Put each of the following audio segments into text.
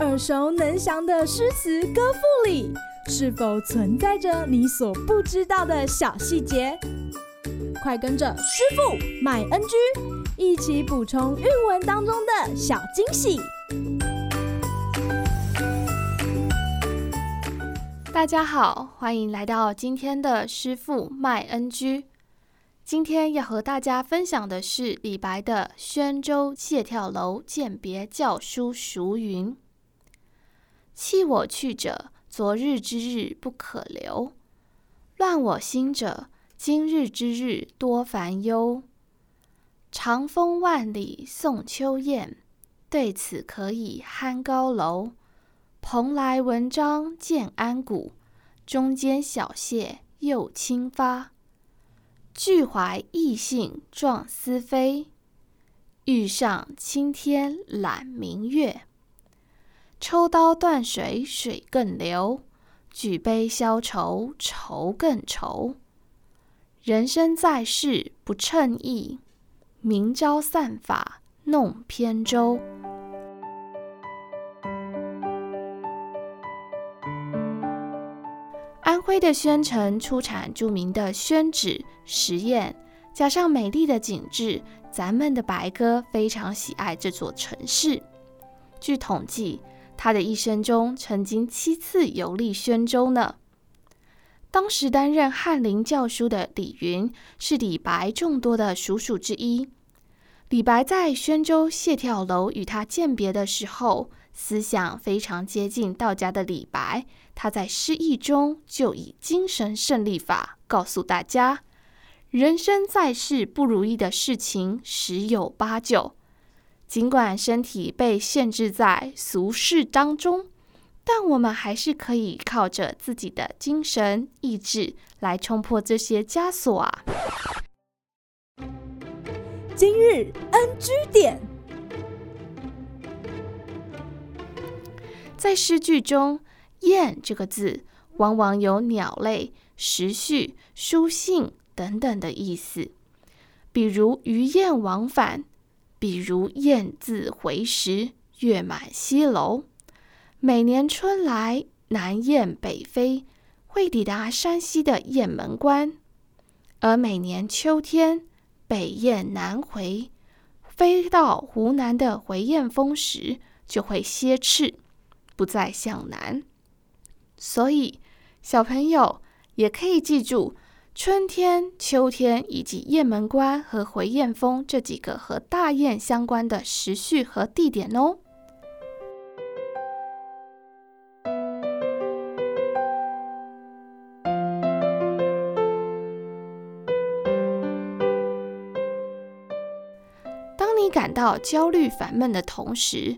耳熟能详的诗词歌赋里，是否存在着你所不知道的小细节？快跟着师傅麦恩居一起补充韵文当中的小惊喜！大家好，欢迎来到今天的师傅麦恩居。今天要和大家分享的是李白的《宣州谢眺楼饯别校书叔云》：“弃我去者，昨日之日不可留；乱我心者，今日之日多烦忧。长风万里送秋雁，对此可以酣高楼。蓬莱文章建安骨，中间小谢又清发。俱怀逸兴壮思飞，欲上青天揽明月。抽刀断水水更流，举杯消愁愁更愁。人生在世不称意，明朝散发弄扁舟。的宣城出产著名的宣纸、食盐，加上美丽的景致，咱们的白鸽非常喜爱这座城市。据统计，他的一生中曾经七次游历宣州呢。当时担任翰林教书的李云是李白众多的叔叔之一。李白在宣州谢眺楼与他饯别的时候，思想非常接近道家的李白。他在诗意中就以精神胜利法告诉大家：人生在世不如意的事情十有八九，尽管身体被限制在俗世当中。但我们还是可以靠着自己的精神意志来冲破这些枷锁啊！今日 NG 点，在诗句中，“雁”这个字往往有鸟类、时序、书信等等的意思，比如“鱼雁往返”，比如“雁字回时，月满西楼”。每年春来，南雁北飞，会抵达山西的雁门关；而每年秋天，北雁南回，飞到湖南的回雁峰时，就会歇翅，不再向南。所以，小朋友也可以记住春天、秋天以及雁门关和回雁峰这几个和大雁相关的时序和地点哦。感到焦虑烦闷的同时，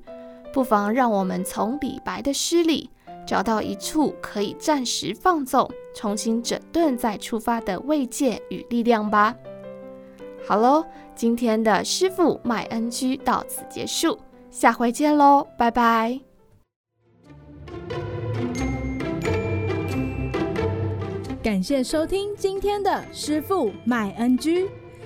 不妨让我们从李白的诗里找到一处可以暂时放纵、重新整顿再出发的慰藉与力量吧。好喽，今天的师傅麦恩居到此结束，下回见喽，拜拜。感谢收听今天的师傅麦恩居。